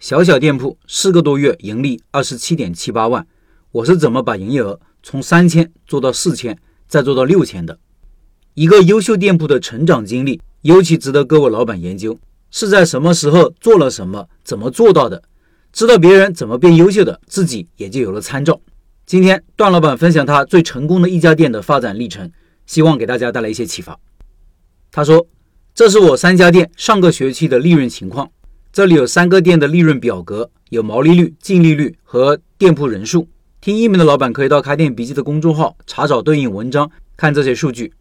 小小店铺四个多月盈利二十七点七八万，我是怎么把营业额从三千做到四千，再做到六千的？一个优秀店铺的成长经历，尤其值得各位老板研究，是在什么时候做了什么，怎么做到的？知道别人怎么变优秀的，自己也就有了参照。今天段老板分享他最成功的一家店的发展历程，希望给大家带来一些启发。他说：“这是我三家店上个学期的利润情况。”这里有三个店的利润表格，有毛利率、净利率和店铺人数。听一门的老板可以到开店笔记的公众号查找对应文章，看这些数据。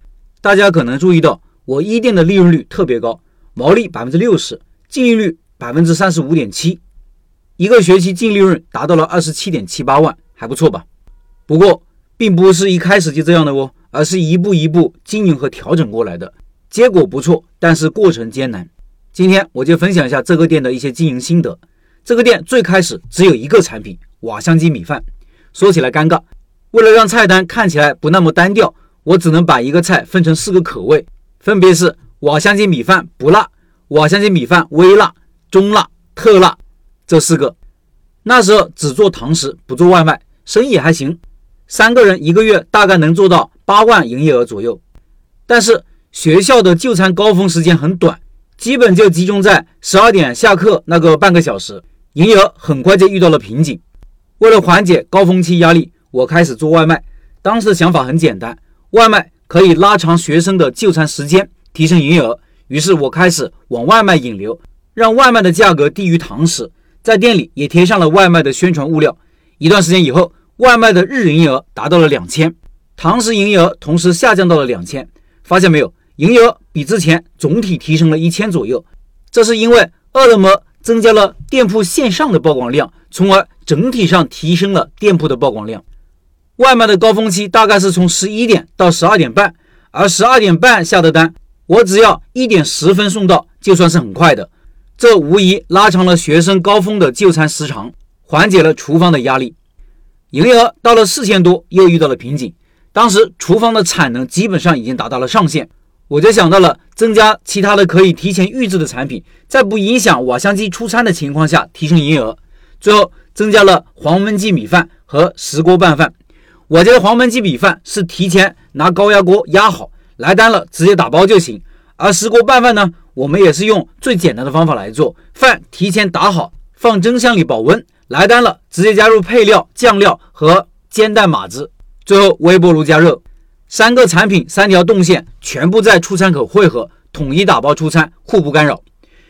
大家可能注意到，我一店的利润率特别高，毛利百分之六十，净利率百分之三十五点七，一个学期净利润达到了二十七点七八万，还不错吧？不过，并不是一开始就这样的哦，而是一步一步经营和调整过来的，结果不错，但是过程艰难。今天我就分享一下这个店的一些经营心得。这个店最开始只有一个产品瓦香鸡米饭，说起来尴尬。为了让菜单看起来不那么单调，我只能把一个菜分成四个口味，分别是瓦香鸡米饭不辣、瓦香鸡米饭微辣、中辣、特辣这四个。那时候只做堂食，不做外卖，生意还行，三个人一个月大概能做到八万营业额左右。但是学校的就餐高峰时间很短。基本就集中在十二点下课那个半个小时，营业额很快就遇到了瓶颈。为了缓解高峰期压力，我开始做外卖。当时的想法很简单，外卖可以拉长学生的就餐时间，提升营业额。于是我开始往外卖引流，让外卖的价格低于堂食，在店里也贴上了外卖的宣传物料。一段时间以后，外卖的日营业额达到了两千，堂食营业额同时下降到了两千。发现没有？营业额比之前总体提升了一千左右，这是因为饿了么增加了店铺线上的曝光量，从而整体上提升了店铺的曝光量。外卖的高峰期大概是从十一点到十二点半，而十二点半下的单，我只要一点十分送到，就算是很快的。这无疑拉长了学生高峰的就餐时长，缓解了厨房的压力。营业额到了四千多，又遇到了瓶颈，当时厨房的产能基本上已经达到了上限。我就想到了增加其他的可以提前预制的产品，在不影响瓦香鸡出餐的情况下提升营业额。最后增加了黄焖鸡米饭和石锅拌饭。我家的黄焖鸡米饭是提前拿高压锅压好，来单了直接打包就行。而石锅拌饭呢，我们也是用最简单的方法来做，饭提前打好，放蒸箱里保温，来单了直接加入配料、酱料和煎蛋码子，最后微波炉加热。三个产品，三条动线全部在出餐口汇合，统一打包出餐，互不干扰。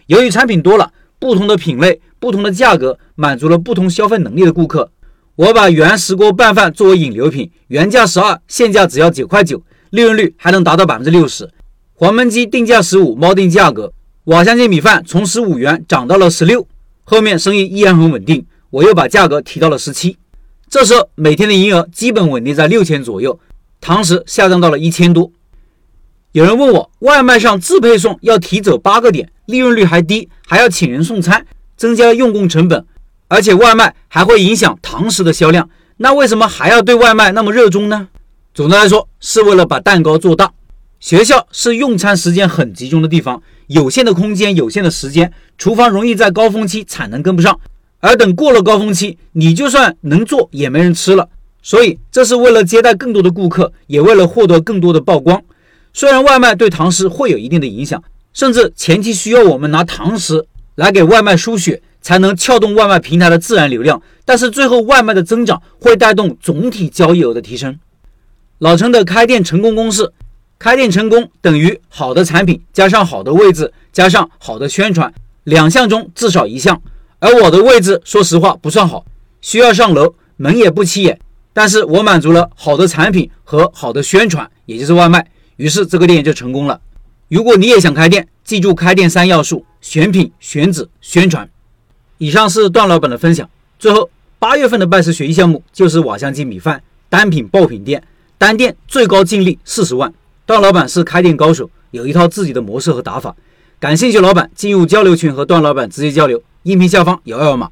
由于产品多了，不同的品类、不同的价格，满足了不同消费能力的顾客。我把原石锅拌饭作为引流品，原价十二，现价只要九块九，利润率还能达到百分之六十。黄焖鸡定价十五，猫定价格。瓦香鸡米饭从十五元涨到了十六，后面生意依然很稳定，我又把价格提到了十七。这时候每天的营业额基本稳定在六千左右。堂食下降到了一千多。有人问我，外卖上自配送要提走八个点，利润率还低，还要请人送餐，增加用工成本，而且外卖还会影响堂食的销量。那为什么还要对外卖那么热衷呢？总的来说，是为了把蛋糕做大。学校是用餐时间很集中的地方，有限的空间，有限的时间，厨房容易在高峰期产能跟不上，而等过了高峰期，你就算能做，也没人吃了。所以，这是为了接待更多的顾客，也为了获得更多的曝光。虽然外卖对堂食会有一定的影响，甚至前期需要我们拿堂食来给外卖输血，才能撬动外卖平台的自然流量，但是最后外卖的增长会带动总体交易额的提升。老陈的开店成功公式：开店成功等于好的产品加上好的位置加上好的宣传，两项中至少一项。而我的位置，说实话不算好，需要上楼，门也不起眼。但是我满足了好的产品和好的宣传，也就是外卖，于是这个店就成功了。如果你也想开店，记住开店三要素：选品、选址、宣传。以上是段老板的分享。最后，八月份的拜师学艺项目就是瓦香鸡米饭单品爆品店，单店最高净利四十万。段老板是开店高手，有一套自己的模式和打法。感兴趣老板进入交流群和段老板直接交流，音频下方有二维码。